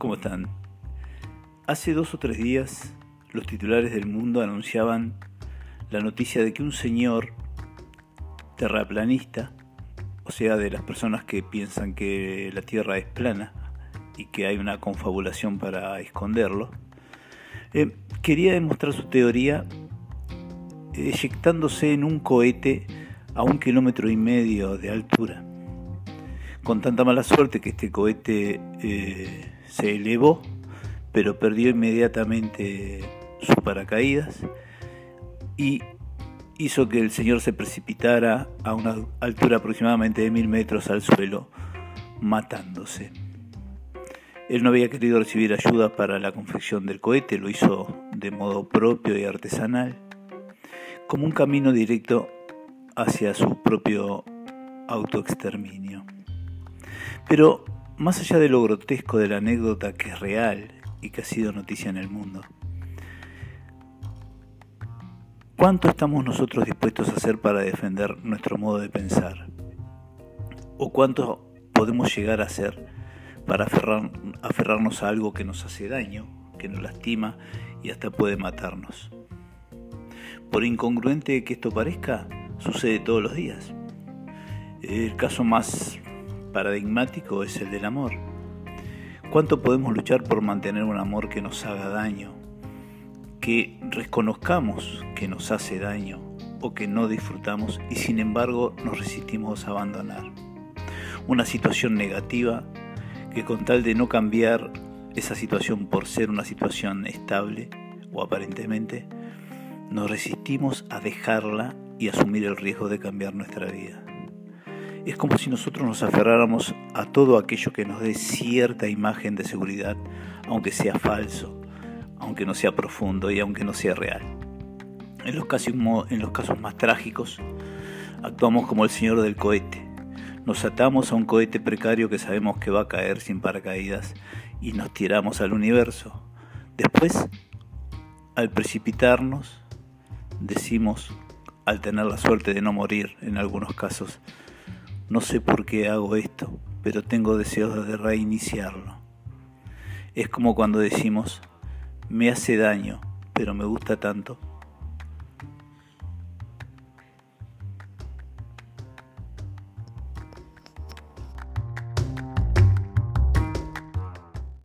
¿Cómo están? Hace dos o tres días los titulares del mundo anunciaban la noticia de que un señor terraplanista, o sea, de las personas que piensan que la Tierra es plana y que hay una confabulación para esconderlo, eh, quería demostrar su teoría eyectándose en un cohete a un kilómetro y medio de altura. Con tanta mala suerte que este cohete eh, se elevó, pero perdió inmediatamente sus paracaídas y hizo que el señor se precipitara a una altura aproximadamente de mil metros al suelo, matándose. Él no había querido recibir ayuda para la confección del cohete, lo hizo de modo propio y artesanal, como un camino directo hacia su propio autoexterminio. Pero más allá de lo grotesco de la anécdota que es real y que ha sido noticia en el mundo, ¿cuánto estamos nosotros dispuestos a hacer para defender nuestro modo de pensar? ¿O cuánto podemos llegar a hacer para aferrarnos a algo que nos hace daño, que nos lastima y hasta puede matarnos? Por incongruente que esto parezca, sucede todos los días. El caso más paradigmático es el del amor. ¿Cuánto podemos luchar por mantener un amor que nos haga daño? Que reconozcamos que nos hace daño o que no disfrutamos y sin embargo nos resistimos a abandonar. Una situación negativa que con tal de no cambiar esa situación por ser una situación estable o aparentemente, nos resistimos a dejarla y asumir el riesgo de cambiar nuestra vida. Es como si nosotros nos aferráramos a todo aquello que nos dé cierta imagen de seguridad, aunque sea falso, aunque no sea profundo y aunque no sea real. En los, casos, en los casos más trágicos, actuamos como el señor del cohete. Nos atamos a un cohete precario que sabemos que va a caer sin paracaídas y nos tiramos al universo. Después, al precipitarnos, decimos, al tener la suerte de no morir en algunos casos, no sé por qué hago esto, pero tengo deseos de reiniciarlo. Es como cuando decimos, me hace daño, pero me gusta tanto